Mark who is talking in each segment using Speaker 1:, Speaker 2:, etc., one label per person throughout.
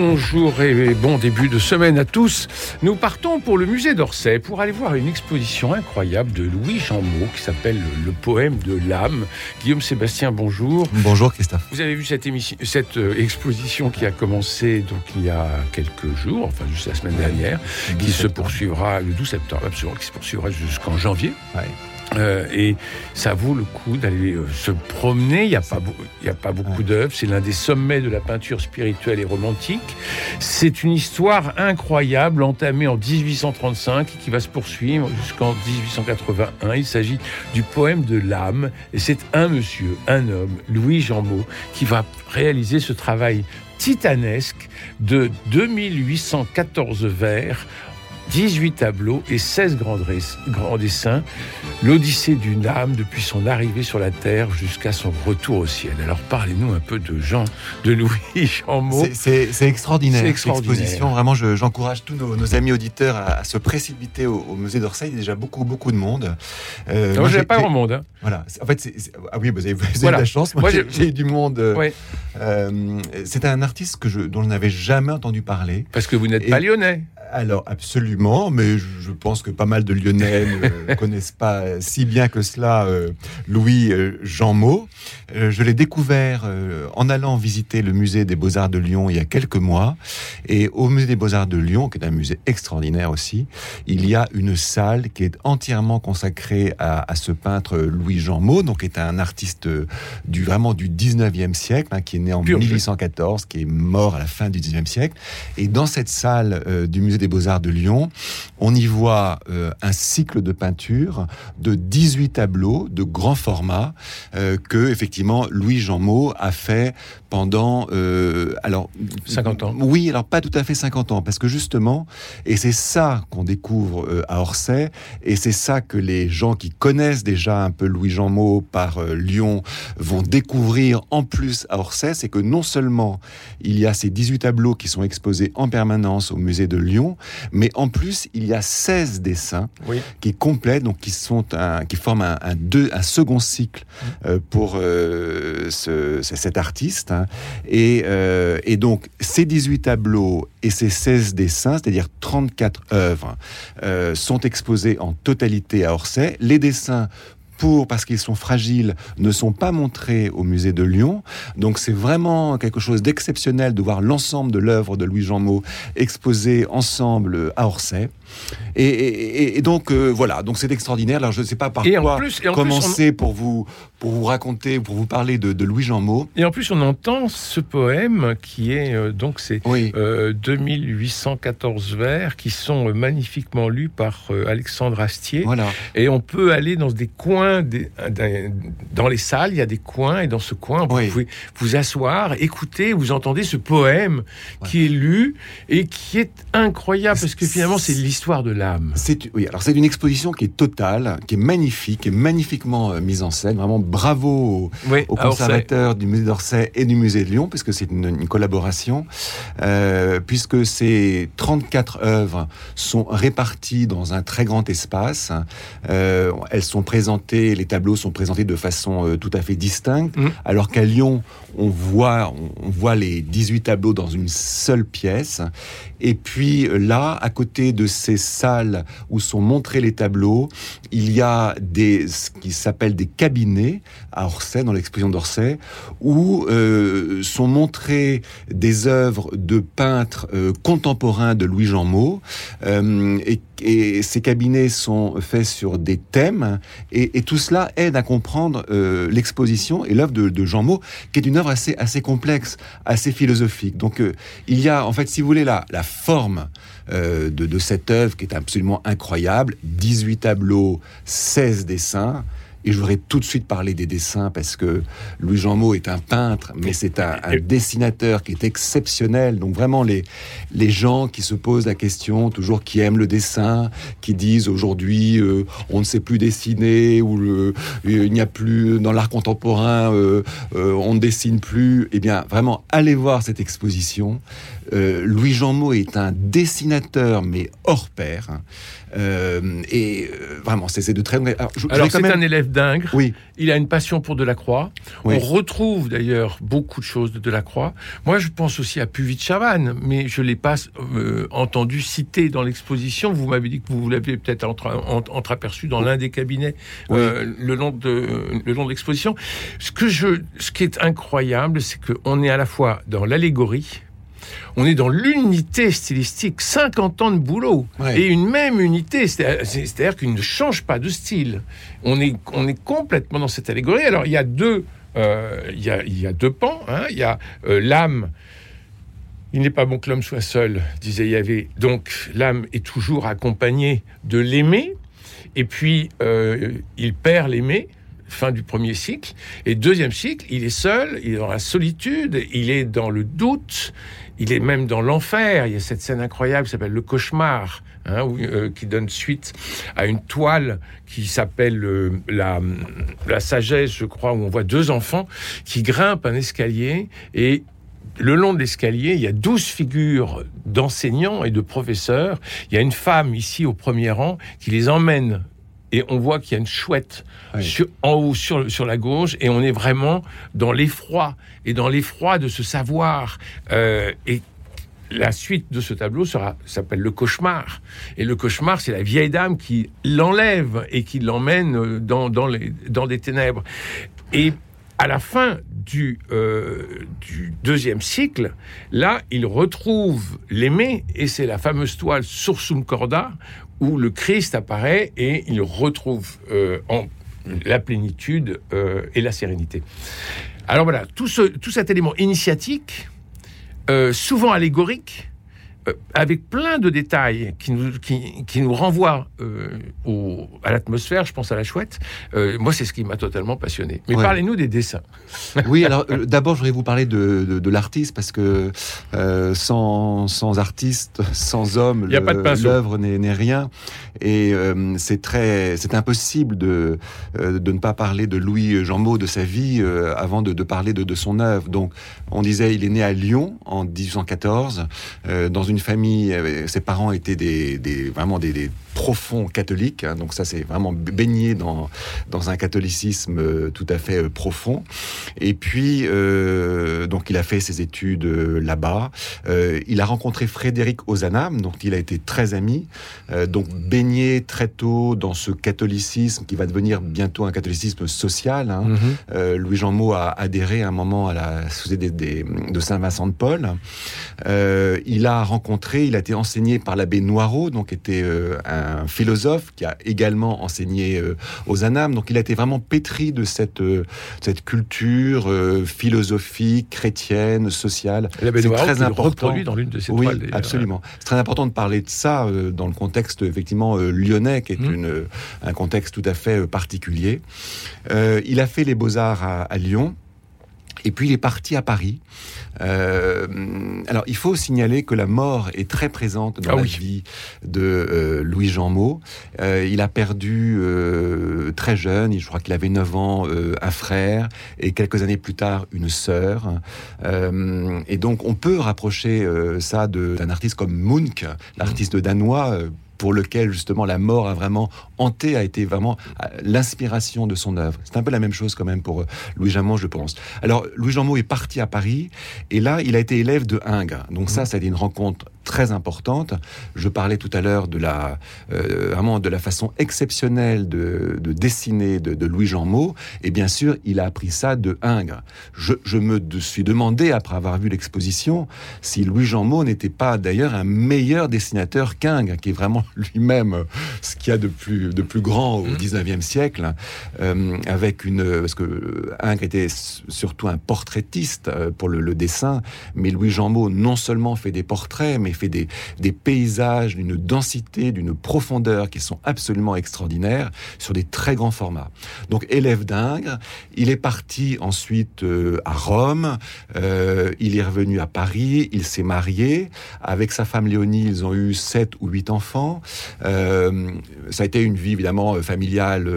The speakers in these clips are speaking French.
Speaker 1: Bonjour et bon début de semaine à tous. Nous partons pour le musée d'Orsay pour aller voir une exposition incroyable de Louis Jeanmot qui s'appelle Le poème de l'âme. Guillaume Sébastien, bonjour.
Speaker 2: Bonjour Christophe.
Speaker 1: Vous avez vu cette, émission, cette euh, exposition qui a commencé donc il y a quelques jours, enfin juste la semaine dernière, qui se poursuivra le 12 septembre, absolument, qui se poursuivra jusqu'en janvier.
Speaker 2: Ouais.
Speaker 1: Euh, et ça vaut le coup d'aller euh, se promener. Il n'y a, pas, a pas beaucoup d'œuvres. C'est l'un des sommets de la peinture spirituelle et romantique. C'est une histoire incroyable entamée en 1835 et qui va se poursuivre jusqu'en 1881. Il s'agit du poème de l'âme. Et c'est un monsieur, un homme, Louis Jeanmot, qui va réaliser ce travail titanesque de 2814 vers 18 tableaux et 16 grands, dessins, l'Odyssée d'une âme depuis son arrivée sur la terre jusqu'à son retour au ciel. Alors parlez-nous un peu de Jean, de Louis Jeanmot.
Speaker 2: C'est- extraordinaire,
Speaker 1: C'est
Speaker 2: cette
Speaker 1: extraordinaire.
Speaker 2: exposition. Vraiment, je- j'encourage tous nos, nos amis auditeurs à, à se précipiter au, au musée d'Orsay. Il y a déjà beaucoup, beaucoup de monde. Euh,
Speaker 1: Non,
Speaker 2: moi,
Speaker 1: j'ai pas grand monde. hein.
Speaker 2: Voilà. En fait, c'est- ah oui, vous avez, vous avez
Speaker 1: Voilà.
Speaker 2: de la chance. Moi,
Speaker 1: Moi,
Speaker 2: j'ai eu du monde. euh,
Speaker 1: Ouais.
Speaker 2: euh, c'est un artiste que je, dont je n'avais jamais entendu parler.
Speaker 1: Parce que vous n'êtes pas lyonnais.
Speaker 2: Alors absolument, mais je, pense que pas mal de Lyonnais ne connaissent pas si bien que cela euh, Louis euh, Jeanmot. Euh, je l'ai découvert euh, en allant visiter le musée des Beaux-Arts de Lyon il y a quelques mois. Et au musée des Beaux-Arts de Lyon, qui est un musée extraordinaire aussi, il y a une salle qui est entièrement consacrée à, à ce peintre Louis Jeanmot, donc qui est un artiste euh, du vraiment du 19e siècle, hein, qui est né en
Speaker 1: Pur jus.
Speaker 2: 1814, qui est mort à la fin du 19e siècle. Et dans cette salle euh, du musée des Beaux-Arts de Lyon, on y voit euh, un cycle de peinture de 18 tableaux de grand format euh, que effectivement Louis Jeanmot a fait pendant euh, alors
Speaker 1: 50 ans.
Speaker 2: Oui, alors pas tout à fait 50 ans parce que justement et c'est ça qu'on découvre à Orsay et c'est ça que les gens qui connaissent déjà un peu Louis Jeanmot par Lyon vont découvrir en plus à Orsay, c'est que non seulement il y a ces 18 tableaux qui sont exposés en permanence au musée de Lyon, mais en plus il y a 16 dessins
Speaker 1: Oui.
Speaker 2: qui complètent, donc qui sont un, qui forment un, un deux, un second cycle euh, pour euh, ce- ce- cet artiste. hein. Et, euh, et donc ces 18 tableaux et ces 16 dessins, c'est-à-dire 34 œuvres, euh, sont exposés en totalité à Orsay. Les dessins pour, parce qu'ils sont fragiles, ne sont pas montrés au musée de Lyon. Donc c'est vraiment quelque chose d'exceptionnel de voir l'ensemble de l'œuvre de Louis Jeanmot exposée ensemble à Orsay. Et, et- et- et donc euh, voilà, donc c'est extraordinaire. Alors je ne sais pas par
Speaker 1: Et
Speaker 2: quoi
Speaker 1: plus-
Speaker 2: commencer pour vous pour vous raconter, pour vous parler de, de Louis Jeanmot.
Speaker 1: Et en plus, on entend ce poème qui est euh, donc c'est
Speaker 2: Oui.
Speaker 1: euh, 2814 vers qui sont euh, magnifiquement lus par euh, Alexandre Astier.
Speaker 2: Voilà.
Speaker 1: Et on peut aller dans des coins, des- dans les salles, il y a des coins, et dans ce coin, vous
Speaker 2: Oui.
Speaker 1: pouvez vous asseoir, écouter, vous entendez ce poème qui est lu et qui est incroyable, parce que finalement, c'est l'histoire de l'âme.
Speaker 2: C'est oui, alors c'est une exposition qui est totale, qui est magnifique, qui est magnifiquement euh, mise en scène. Vraiment bravo aux,
Speaker 1: Oui,
Speaker 2: aux conservateurs du musée d'Orsay et du musée de Lyon, puisque c'est une, une collaboration, euh, puisque ces 34 œuvres sont réparties dans un très grand espace. Euh, elles sont présentées, les tableaux sont présentés de façon tout à fait distincte,
Speaker 1: Mhm.
Speaker 2: alors qu'à Lyon, on voit, on, voit les 18 tableaux dans une seule pièce. Et puis là, à côté de ces salles où sont montrés les tableaux, il y a des, ce qui s'appelle des cabinets à Orsay, dans l'exposition d'Orsay, où euh, sont montrées des œuvres de peintres euh, contemporains de Louis Jeanmot. Euh, et, ces cabinets sont faits sur des thèmes, et, tout cela aide à comprendre l'exposition et l'œuvre de, de Jeanmot, qui est une œuvre assez, complexe, assez philosophique. Donc il y a, en fait, si vous voulez, la forme euh, de, de cette œuvre qui est absolument incroyable, 18 tableaux, 16 dessins, Et je voudrais tout de suite parler des dessins parce que Louis Jean Mot est un peintre, mais c'est un, dessinateur qui est exceptionnel. Donc vraiment les les gens qui se posent la question toujours qui aiment le dessin, qui disent aujourd'hui euh, on ne sait plus dessiner ou le, il n'y a plus dans l'art contemporain euh, euh, on ne dessine plus. Eh bien vraiment allez voir cette exposition. Louis Jean Mot est un dessinateur mais hors pair. Euh, et euh, vraiment, c'est de très.
Speaker 1: Alors, c'est un élève
Speaker 2: Oui.
Speaker 1: Il a une passion pour Delacroix. On retrouve d'ailleurs beaucoup de choses de Delacroix. Moi, je pense aussi à Puvis Chavannes, mais je l'ai pas euh, entendu citer dans l'exposition. Vous m'avez dit que vous l'avez peut-être entreaperçu dans l'un des cabinets le long de le long de l'exposition. Ce que je, ce qui est incroyable, c'est qu'on est à la fois dans l'allégorie on est dans l'unité stylistique, 50 ans de boulot, et une même unité, c'est-à-dire qu'il ne change pas de style. On est, on est complètement dans cette allégorie. Alors, il y a deux, euh, il, y a, deux pans. Hein. Il y a euh, l'âme. Il n'est pas bon que l'homme soit seul, disait Yahvé. Donc, l'âme est toujours accompagnée de l'aimer. Et puis, euh, il perd l'aimer fin du premier cycle. Et deuxième cycle, il est seul, il est dans la solitude, il est dans le doute, il est même dans l'enfer. Il y a cette scène incroyable qui s'appelle Le Cauchemar, hein, euh, qui donne suite à une toile qui s'appelle euh, la, la sagesse, je crois, où on voit deux enfants qui grimpent un escalier et le long de l'escalier, il y a douze figures d'enseignants et de professeurs. Il y a une femme ici au premier rang qui les emmène et on voit qu'il y a une chouette en haut sur, sur la gauche, et on est vraiment dans l'effroi, et dans l'effroi de ce savoir. Euh, et la suite de ce tableau sera s'appelle le cauchemar. Et le cauchemar, c'est la vieille dame qui l'enlève et qui l'emmène dans, dans, les, dans des ténèbres. Et à la fin du, euh, du deuxième cycle, là, il retrouve l'aimé, et c'est la fameuse toile Sursum Corda, où le Christ apparaît et il retrouve euh, en la plénitude euh, et la sérénité. Alors voilà, tout, ce, tout cet élément initiatique, euh, souvent allégorique, avec plein de détails qui nous, qui, qui nous renvoient euh, au, à l'atmosphère, je pense à la chouette. Euh, moi, c'est ce qui m'a totalement passionné. Mais parlez-nous des dessins.
Speaker 2: oui, alors d'abord, je voudrais vous parler de, de, de l'artiste, parce que sans, sans artiste, sans homme, l'œuvre n'est rien. Et c'est très, c'est impossible de, de ne pas parler de Louis Jean Maud, de sa vie, avant de, de parler de, de son œuvre. Donc, on disait, il est né à Lyon en 1814, dans une famille, euh, ses parents étaient des, vraiment des, profonds catholiques, hein. donc ça c'est vraiment baigné dans, dans un catholicisme euh, tout à fait euh, profond. Et puis, donc il a fait ses études là-bas. il a rencontré Frédéric Ozanam, dont il a été très ami, donc baigné très tôt dans ce catholicisme qui va devenir bientôt un catholicisme social. Hein. Mm-hmm. Louis-Jean Maud a adhéré à un moment à la Société de Saint-Vincent de Paul. il a rencontré il a été enseigné par l'abbé Noirot, donc était euh, un philosophe qui a également enseigné euh, aux Anames. Donc il a été vraiment pétri de cette, euh, cette culture philosophique, chrétienne, sociale.
Speaker 1: L'abbé Noirot très important. dans l'une de ses
Speaker 2: oui, absolument. C'est très important de parler de ça dans le contexte effectivement lyonnais, qui est mmh. une, un contexte tout à fait particulier. il a fait les beaux-arts à Lyon. Et puis il est parti à Paris. Euh, alors il faut signaler que la mort est très présente dans ah la vie de euh, Louis Jean Maud. Euh, il a perdu très jeune, je crois qu'il avait 9 ans, un frère et quelques années plus tard une sœur. et donc on peut rapprocher ça d'un artiste comme Munch, l'artiste danois pour lequel justement la mort a vraiment hanté, a été vraiment euh, l'inspiration de son œuvre. C'est un peu la même chose quand même pour euh, Louis Jamon, je pense. Alors Louis Jamon est parti à Paris et là il a été élève de Ingres. Donc ça, ça a été une rencontre très importante. Je parlais tout à l'heure de la euh, vraiment de la façon exceptionnelle de, dessiner de, Louis Jean Maud. Et bien sûr, il a appris ça de Ingres. Je, me suis demandé après avoir vu l'exposition si Louis Jean Maud n'était pas d'ailleurs un meilleur dessinateur qu'Ingres, qui est vraiment lui-même ce qu'il y a de plus de plus grand au 19e mmh. siècle, euh, avec une parce que Ingres était surtout un portraitiste euh, pour le, le dessin, mais Louis Jean Maud non seulement fait des portraits, mais fait des, des paysages d'une densité, d'une profondeur qui sont absolument extraordinaires sur des très grands formats. Donc élève d'Ingres, il est parti ensuite euh, à Rome, euh, il est revenu à Paris, il s'est marié. Avec sa femme Léonie, ils ont eu sept ou huit enfants. Euh, ça a été une vie évidemment familiale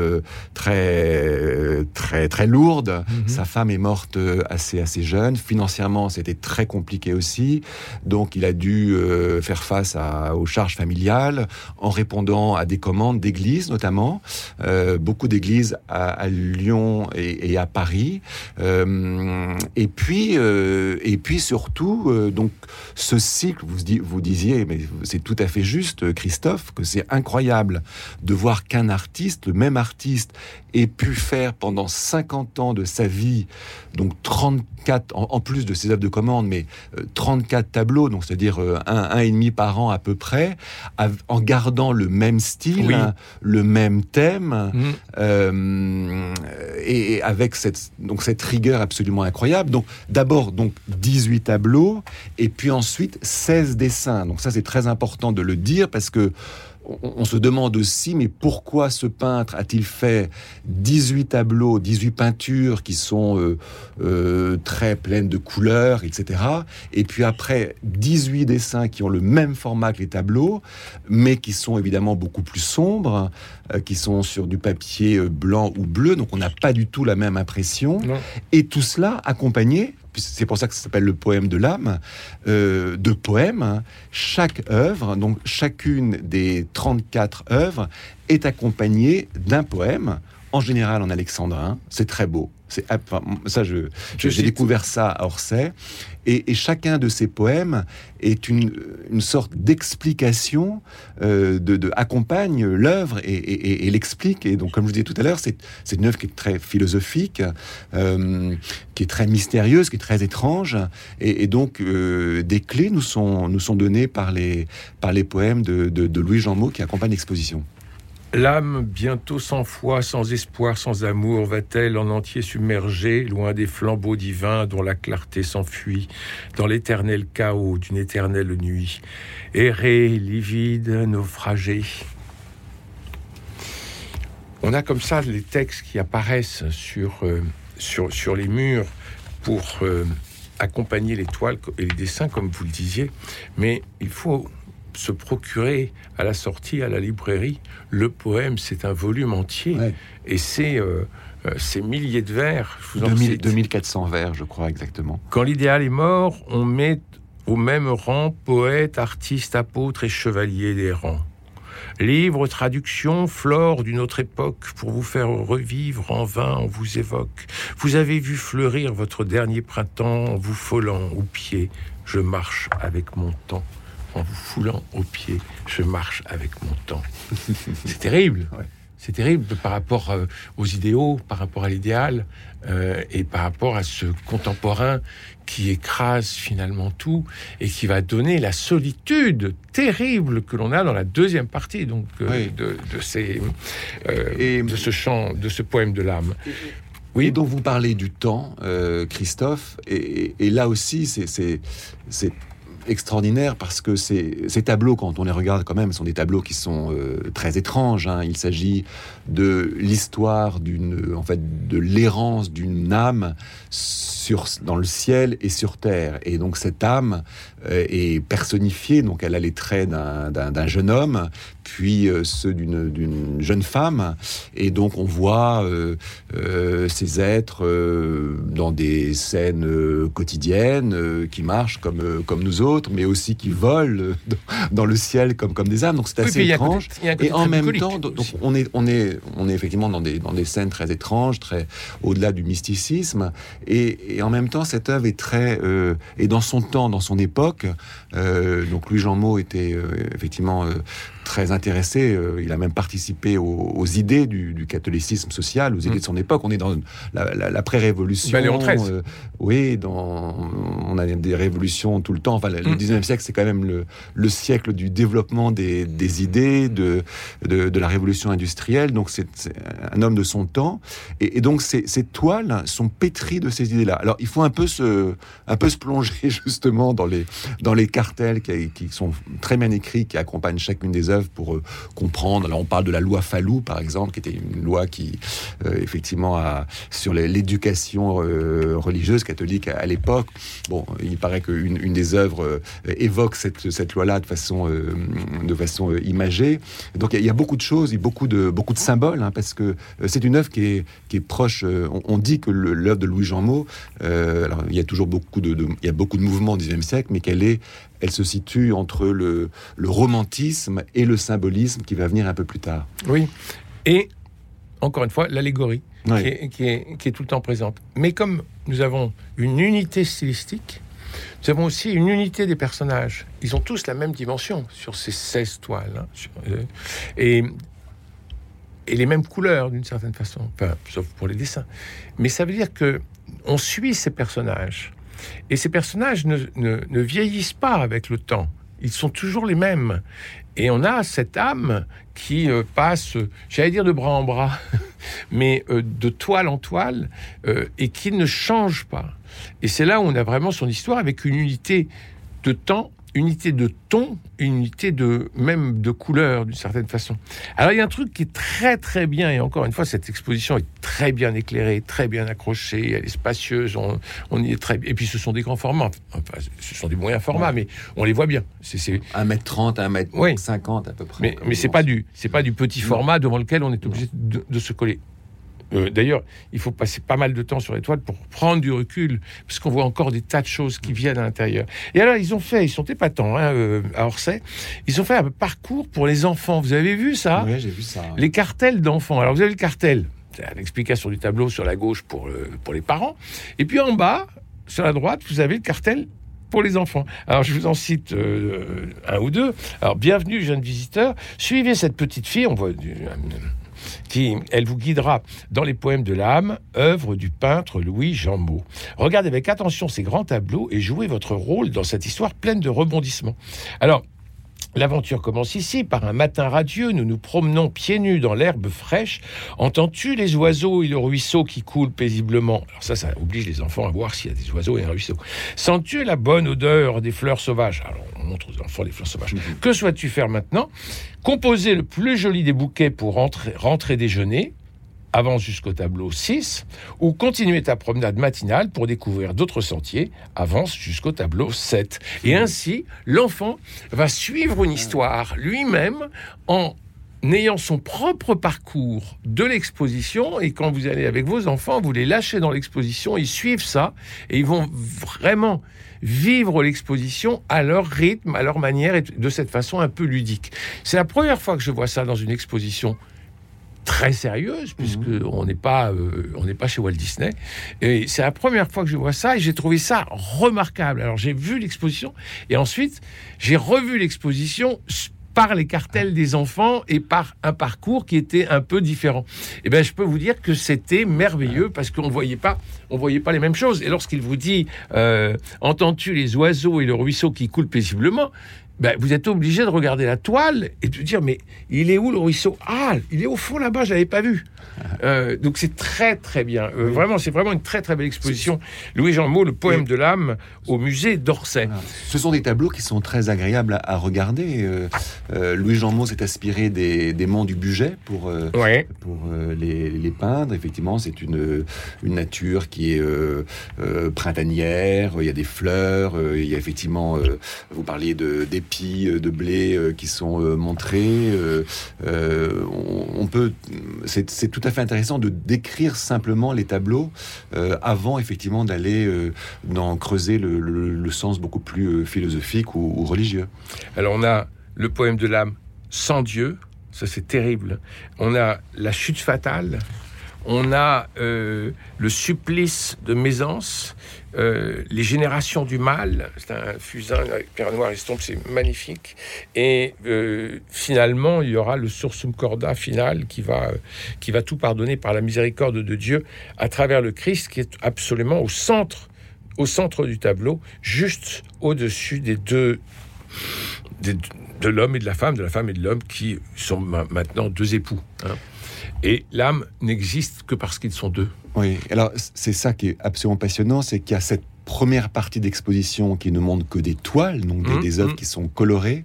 Speaker 2: très très très lourde. Mhm. Sa femme est morte assez assez jeune. Financièrement, c'était très compliqué aussi. Donc il a dû faire face à, aux charges familiales en répondant à des commandes d'églises notamment. beaucoup d'églises à, Lyon et, à Paris. et puis et puis surtout, euh, donc ce cycle, vous, vous disiez, mais c'est tout à fait juste, Christophe, que c'est incroyable de voir qu'un artiste, le même artiste, ait pu faire pendant 50 ans de sa vie, donc 34, en, plus de ses œuvres de commande, mais 34 euh, tableaux, donc c'est-à-dire euh, un, et demi par an à peu près, en gardant le même style, le même thème, mmh. et, avec cette, donc cette rigueur absolument incroyable. Donc d'abord donc 18 tableaux, et puis ensuite 16 dessins. Donc ça c'est très important de le dire parce que on, se demande aussi, mais pourquoi ce peintre a-t-il fait 18 tableaux, 18 peintures qui sont euh, euh, très pleines de couleurs, etc. Et puis après, 18 dessins qui ont le même format que les tableaux, mais qui sont évidemment beaucoup plus sombres, euh, qui sont sur du papier blanc ou bleu, donc on n'a pas du tout la même impression. Et tout cela accompagné c'est pour ça que ça s'appelle le poème de l'âme, euh, de poèmes. Chaque œuvre, donc chacune des 34 œuvres, est accompagnée d'un poème, en général en alexandrin. C'est très beau. C'est ça, je, j'ai découvert ça à Orsay. Et, chacun de ces poèmes est une, sorte d'explication, euh, de, accompagne l'œuvre et, l'explique. Et donc, comme je vous disais tout à l'heure, c'est, une œuvre qui est très philosophique, euh, qui est très mystérieuse, qui est très étrange. Et, donc, euh, des clés nous sont, nous sont données par les, par les poèmes de, de Louis Jean qui accompagnent l'exposition.
Speaker 1: L'âme, bientôt sans foi, sans espoir, sans amour, va-t-elle en entier submerger, loin des flambeaux divins dont la clarté s'enfuit, dans l'éternel chaos d'une éternelle nuit, errer, livide, naufragé. On a comme ça les textes qui apparaissent sur, euh, sur, sur les murs pour euh, accompagner les toiles et les dessins, comme vous le disiez, mais il faut se procurer à la sortie à la librairie le poème, c'est un volume entier et c'est euh, euh, ces milliers de vers.
Speaker 2: 2400 vers, je crois exactement.
Speaker 1: Quand l'idéal est mort, on met au même rang poète, artiste, apôtre et chevalier des rangs. Livre, traduction, flore d'une autre époque, pour vous faire revivre en vain, on vous évoque. Vous avez vu fleurir votre dernier printemps en vous folant aux pieds. Je marche avec mon temps en vous foulant aux pieds, je marche avec mon temps. C'est terrible. C'est terrible par rapport euh, aux idéaux, par rapport à l'idéal euh, et par rapport à ce contemporain qui écrase finalement tout et qui va donner la solitude terrible que l'on a dans la deuxième partie donc euh, de, ces, et, de ce chant, de ce poème de l'âme.
Speaker 2: Oui. Et dont vous parlez du temps, Christophe, et, et là aussi, c'est extraordinaire parce que ces, tableaux, quand on les regarde quand même, sont des tableaux qui sont euh, très étranges. Hein. Il s'agit de l'histoire d'une, en fait, de l'errance d'une âme sur, dans le ciel et sur terre. Et donc cette âme euh, est personnifiée, donc elle a les traits d'un jeune homme, puis euh, ceux d'une jeune femme. Et donc on voit ces êtres dans des scènes quotidiennes qui marchent comme, comme nous autres mais aussi qui volent dans le ciel comme, comme des âmes. Donc c'est assez étrange. et en même temps, donc, on, est, on, est, on est effectivement dans des, dans des scènes très étranges, très au-delà du mysticisme. Et, en même temps, cette œuvre est très. Euh, et dans son temps, dans son époque, euh, donc Louis Jean Mot était euh, effectivement très intéressé. Euh, il a même participé aux, idées du, catholicisme social, aux idées de son époque. On est dans l'après-révolution.
Speaker 1: La,
Speaker 2: euh, oui, dans, on a des révolutions tout le temps. Enfin, le 19e mm. siècle, c'est quand même le, siècle du développement des, idées, de, de, la révolution industrielle. Donc, c'est un homme de son temps. Et, donc, ces, ces, toiles sont pétries de ces idées-là. Alors, il faut un peu se, un peu se plonger justement dans les, dans les cartels qui, qui sont très bien écrits, qui accompagnent chacune des œuvres pour euh, comprendre. Alors on parle de la loi Fallou, par exemple, qui était une loi qui, euh, effectivement, a, sur l'éducation euh, religieuse catholique à, l'époque. Bon, il paraît qu'une une des œuvres évoque cette, loi-là de façon, de façon imagée. Donc il y, a beaucoup de choses, beaucoup de, beaucoup de symboles, hein, parce que c'est une œuvre qui est, proche. On, dit que l'œuvre de Louis Jean alors il y a toujours beaucoup de, il y a de mouvements au XIXe siècle, mais qu'elle est elle se situe entre le, romantisme et le symbolisme qui va venir un peu plus tard.
Speaker 1: Oui. Et encore une fois, l'allégorie qui, est, tout le temps présente. Mais comme nous avons une unité stylistique, nous avons aussi une unité des personnages. Ils ont tous la même dimension sur ces 16 toiles. Hein, euh, et, et les mêmes couleurs d'une certaine façon, sauf pour les dessins. Mais ça veut dire que on suit ces personnages et ces personnages ne, vieillissent pas avec le temps. Ils sont toujours les mêmes. Et on a cette âme qui euh, passe, j'allais dire de bras en bras, mais euh, de toile en toile, euh, et qui ne change pas. Et c'est là où on a vraiment son histoire avec une unité de temps unité de ton, unité de même de couleur d'une certaine façon. Alors il y a un truc qui est très très bien et encore une fois cette exposition est très bien éclairée, très bien accrochée, elle est spacieuse, on, y est très et puis ce sont des grands formats, enfin, ce sont des moyens formats mais on les voit bien.
Speaker 2: C'est 1m30, 1m50 à peu près.
Speaker 1: Mais, mais c'est pas du c'est pas du petit format devant lequel on est obligé de se coller. Euh, d'ailleurs, il faut passer pas mal de temps sur l'étoile pour prendre du recul, parce qu'on voit encore des tas de choses qui viennent à l'intérieur. Et alors, ils ont fait, ils sont épatants hein, euh, à Orsay, ils ont fait un parcours pour les enfants. Vous avez vu ça?
Speaker 2: Oui, j'ai vu ça.
Speaker 1: Les cartels d'enfants. Alors, vous avez le cartel, l'explication du tableau sur la gauche pour, euh, pour les parents. Et puis en bas, sur la droite, vous avez le cartel pour les enfants. Alors, je vous en cite un ou deux. Alors, bienvenue, jeunes visiteurs. Suivez cette petite fille. On voit du, qui, elle vous guidera dans les poèmes de l'âme, œuvre du peintre Louis Jean Regardez avec attention ces grands tableaux et jouez votre rôle dans cette histoire pleine de rebondissements. Alors, L'aventure commence ici, par un matin radieux, nous nous promenons pieds nus dans l'herbe fraîche. Entends-tu les oiseaux et le ruisseau qui coule paisiblement? Alors ça, ça oblige les enfants à voir s'il y a des oiseaux et un ruisseau. Sens-tu la bonne odeur des fleurs sauvages? Alors on montre aux enfants les fleurs sauvages. Mhm. Que souhaites-tu faire maintenant? Composer le plus joli des bouquets pour rentrer, rentrer déjeuner avance jusqu'au tableau 6, ou continuer ta promenade matinale pour découvrir d'autres sentiers, avance jusqu'au tableau 7. Et ainsi, l'enfant va suivre une histoire lui-même en ayant son propre parcours de l'exposition, et quand vous allez avec vos enfants, vous les lâchez dans l'exposition, ils suivent ça, et ils vont vraiment vivre l'exposition à leur rythme, à leur manière, et de cette façon un peu ludique. C'est la première fois que je vois ça dans une exposition très sérieuse, puisque mhm. on n'est pas, euh, on n'est pas chez Walt Disney. Et c'est la première fois que je vois ça, et j'ai trouvé ça remarquable. Alors j'ai vu l'exposition, et ensuite j'ai revu l'exposition par les cartels des enfants et par un parcours qui était un peu différent. Et eh bien, je peux vous dire que c'était merveilleux parce qu'on voyait pas, on voyait pas les mêmes choses. Et lorsqu'il vous dit, euh, entends-tu les oiseaux et le ruisseau qui coule paisiblement, ben, vous êtes obligé de regarder la toile et de dire mais il est où le ruisseau? Ah, il est au fond là-bas, je l'avais pas vu. Euh, donc c'est très très bien. Euh, vraiment, c'est vraiment une très très belle exposition. Louis-Jean Maud, le poème de l'âme, au musée d'Orsay.
Speaker 2: Ce sont des tableaux qui sont très agréables à, regarder. Euh, Louis-Jean Maud s'est inspiré des, des monts du budget pour, pour les, les, peindre. Effectivement, c'est une, une nature qui est printanière. Il y a des fleurs. il y a effectivement, vous parliez de, d'épis, de blé qui sont montrés. on, peut, c'est tout à fait intéressant de décrire simplement les tableaux euh, avant effectivement d'aller euh, dans creuser le, sens beaucoup plus euh, philosophique ou, religieux.
Speaker 1: Alors on a le poème de l'âme sans Dieu, ça c'est terrible. On a la chute fatale. On a le supplice de Mézance, les générations du mal. C'est un fusain avec pierre noire estompe, c'est magnifique. Et finalement, il y aura le sursum corda final qui va, qui va tout pardonner par la miséricorde de Dieu à travers le Christ qui est absolument au centre au centre du tableau, juste au-dessus des deux, de l'homme et de la femme, de la femme et de l'homme qui sont maintenant deux époux. Hein. Et l'âme n'existe que parce qu'ils sont deux.
Speaker 2: Oui, alors c'est ça qui est absolument passionnant, c'est qu'il y a cette première partie d'exposition qui ne montre que des toiles, donc des, mmh, œuvres mmh. qui sont colorées,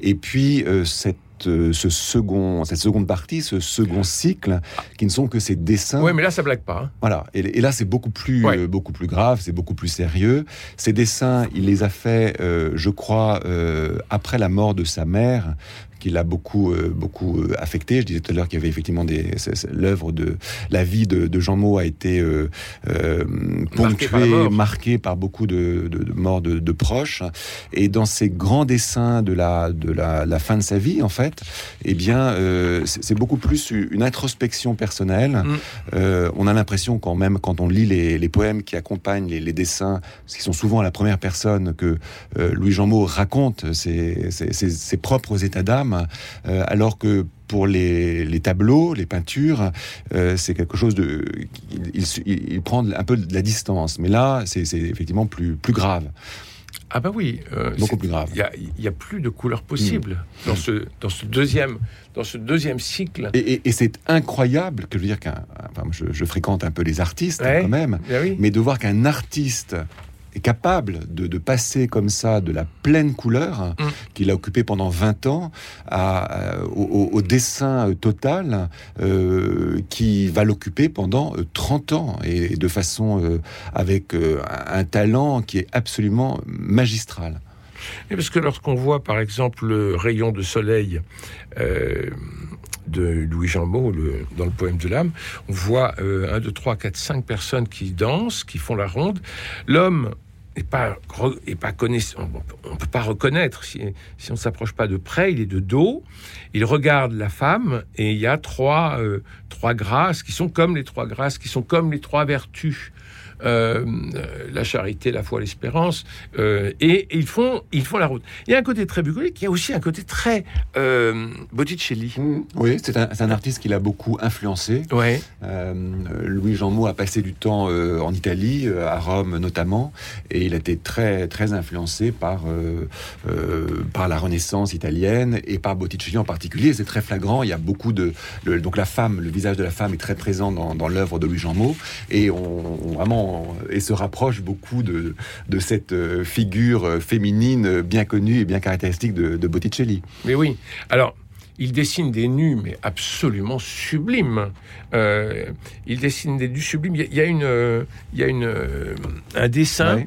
Speaker 2: et puis euh, cette euh, ce second, cette seconde partie, ce second cycle, qui ne sont que ces dessins.
Speaker 1: Oui, mais là, ça blague pas. Hein.
Speaker 2: Voilà. Et, là, c'est beaucoup plus, euh, beaucoup plus grave, c'est beaucoup plus sérieux. Ces dessins, il les a faits, euh, je crois, après la mort de sa mère, qui l'a beaucoup, euh, beaucoup euh, affecté. Je disais tout à l'heure qu'il y avait effectivement des l'œuvre de la vie de, Jean Maud a été euh, ponctuée, marquée par, beaucoup de, morts de, proches. Et dans ces grands dessins de la de la, fin de sa vie, en fait, eh bien, c'est beaucoup plus une introspection personnelle. Mm. on a l'impression quand même, quand on lit les, poèmes qui accompagnent les, dessins, qui sont souvent à la première personne, que Louis Jean Maud raconte ses, ses propres états d'âme euh, alors que pour les, tableaux, les peintures, euh, c'est quelque chose de... Il, prend un peu de la distance. Mais là, c'est effectivement plus, plus grave.
Speaker 1: Ah bah oui,
Speaker 2: euh, beaucoup plus grave.
Speaker 1: Il n'y a, plus de couleurs possibles mm. dans, ce, dans, ce deuxième, dans ce deuxième cycle.
Speaker 2: Et, c'est incroyable que je veux dire qu'un... je, fréquente un peu les artistes quand même, ben mais de voir qu'un artiste est capable de, passer comme ça de la pleine couleur mm. qu'il a occupé pendant 20 ans à, au, dessin total euh, qui va l'occuper pendant 30 euh, ans et de façon euh, avec un talent qui est absolument magistral.
Speaker 1: Et parce que lorsqu'on voit par exemple le rayon de soleil de Louis Jean le, dans le poème de l'âme, on voit 1, 2, 3, 4, 5 personnes qui dansent, qui font la ronde. L'homme et pas, et pas. On ne peut pas reconnaître si, si on ne s'approche pas de près. Il est de dos. Il regarde la femme et il y a trois, euh, trois grâces qui sont comme les trois grâces, qui sont comme les trois vertus. Euh, la charité, la foi, l'espérance, euh, et, ils font, ils font la route. Il y a un côté très bucolique, il y a aussi un côté très euh, Botticelli.
Speaker 2: Mmh. Oui, c'est un, artiste qui l'a beaucoup influencé.
Speaker 1: Ouais.
Speaker 2: Louis Jean Maud a passé du temps en Italie, à Rome notamment, et il a été très très influencé par par la Renaissance italienne et par Botticelli en particulier. C'est très flagrant. Il y a beaucoup de donc la femme, le visage de la femme est très présent dans, dans l'œuvre de Louis Jean Maud, et on, on vraiment et se rapproche beaucoup de, de cette euh, figure euh, féminine bien connue et bien caractéristique de, Botticelli.
Speaker 1: Mais oui. Alors, il dessine des nus, mais absolument sublimes. Euh, il dessine des nus sublimes. Il y a, une, il y a une, un dessin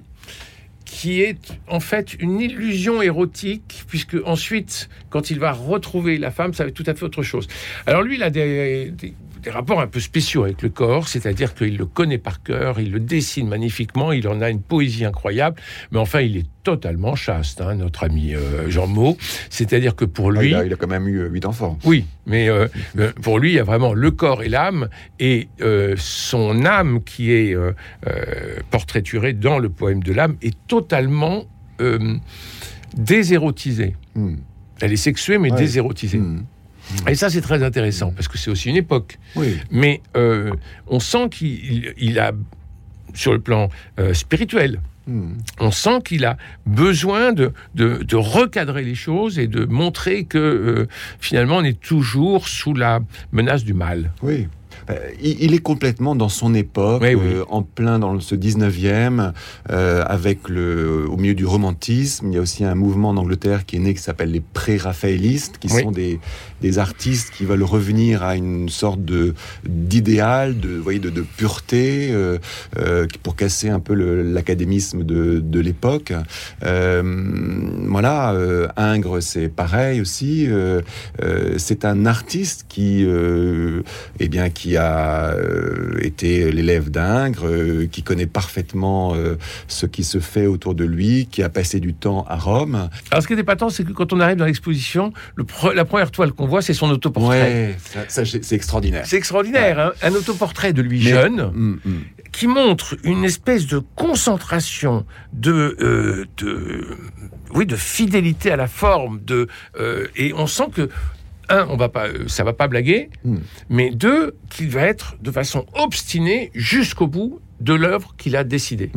Speaker 1: qui est en fait une illusion érotique, puisque ensuite, quand il va retrouver la femme, ça va être tout à fait autre chose. Alors lui, il a des, des rapports un peu spéciaux avec le corps, c'est-à-dire qu'il le connaît par cœur, il le dessine magnifiquement, il en a une poésie incroyable, mais enfin il est totalement chaste, hein, notre ami euh, Jean Maud. C'est-à-dire que pour lui...
Speaker 2: il, a, quand même eu huit enfants.
Speaker 1: Oui, mais euh, euh, pour lui, il y a vraiment le corps et l'âme, et son âme qui est portraiturée dans le poème de l'âme est totalement désérotisée. Hmm. Elle est sexuée, mais désérotisée. Hmm. Et ça, c'est très intéressant, parce que c'est aussi une époque. Mais euh, on sent qu'il a, sur le plan euh, spirituel, hmm. On sent qu'il a besoin de, de, recadrer les choses et de montrer que euh, finalement on est toujours sous la menace du mal.
Speaker 2: Oui, il est complètement dans son époque, euh, en plein dans ce 19e, euh, avec le, au milieu du romantisme. Il y a aussi un mouvement en Angleterre qui est né qui s'appelle les pré-raphaélistes, qui sont des, des, artistes qui veulent revenir à une sorte de d'idéal, de, voyez, de, pureté, pour casser un peu l'académisme de, de l'époque. voilà, Ingres, c'est pareil aussi. c'est un artiste qui, eh bien, qui a été l'élève d'Ingres, qui connaît parfaitement ce qui se fait autour de lui, qui a passé du temps à Rome.
Speaker 1: Alors ce qui est épatant, c'est que quand on arrive dans l'exposition, la première toile qu'on voit, c'est son autoportrait.
Speaker 2: Ouais, c'est extraordinaire.
Speaker 1: C'est extraordinaire, hein. un autoportrait de lui jeune, hum, hum. qui montre une espèce de concentration, de, de, oui, de fidélité à la forme, de, et on sent que un, on va pas, ça va pas blaguer, hum. mais deux, qu'il va être de façon obstinée jusqu'au bout de l'œuvre qu'il a décidé.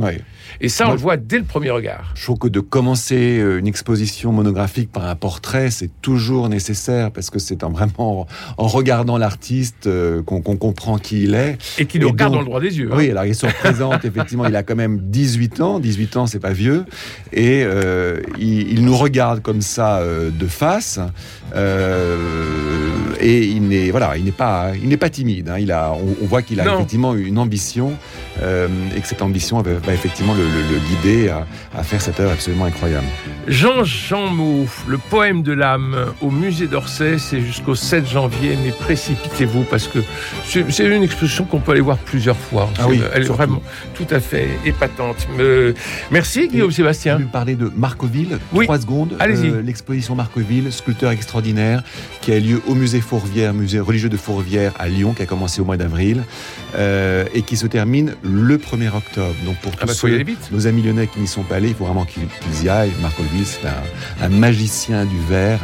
Speaker 1: Et ça, on le voit dès le premier regard.
Speaker 2: Je trouve que de commencer euh, une exposition monographique par un portrait, c'est toujours nécessaire parce que c'est en vraiment en regardant l'artiste euh, qu'on comprend qui il est.
Speaker 1: Et qui nous regarde dans le droit des yeux.
Speaker 2: Hein. Oui, alors il se représente, effectivement, il a quand même 18 ans. 18 ans, c'est pas vieux. Et euh, il, nous regarde comme ça de face. et il n'est voilà, il n'est pas, il n'est pas timide. Hein. Il a, on, voit qu'il a effectivement une ambition. Euh, et que cette ambition va, effectivement le, guider à, faire cette œuvre absolument incroyable.
Speaker 1: Jean-Jean Mouffe, le poème de l'âme au musée d'Orsay, c'est jusqu'au 7 janvier, mais précipitez-vous parce que c'est une exposition qu'on peut aller voir plusieurs fois.
Speaker 2: Ah oui,
Speaker 1: Elle est vraiment tout à fait épatante. Euh, merci Guillaume Sébastien.
Speaker 2: Je vais parler de Marcoville, oui. trois secondes.
Speaker 1: Allez-y. Euh,
Speaker 2: l'exposition Marcoville, sculpteur extraordinaire, qui a lieu au musée Fourvière, musée religieux de Fourvière à Lyon, qui a commencé au mois d'avril, et qui se termine le 1er octobre. Donc pour ah tous bah, nos amis lyonnais qui n'y sont pas allés, il faut vraiment qu'ils y aillent. Marc Olville, c'est un, magicien du verre.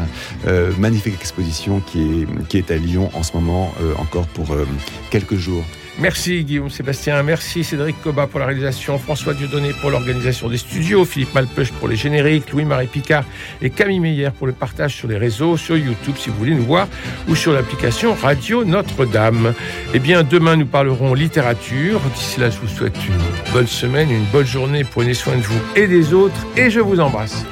Speaker 2: Euh, magnifique exposition qui est, qui est à Lyon en ce moment euh, encore pour euh, quelques jours.
Speaker 1: Merci Guillaume Sébastien, merci Cédric Coba pour la réalisation, François Dieudonné pour l'organisation des studios, Philippe Malpeuch pour les génériques, Louis-Marie Picard et Camille Meyer pour le partage sur les réseaux, sur YouTube si vous voulez nous voir, ou sur l'application Radio Notre-Dame. Eh bien, demain nous parlerons littérature. D'ici là, je vous souhaite une bonne semaine, une bonne journée, prenez soin de vous et des autres, et je vous embrasse.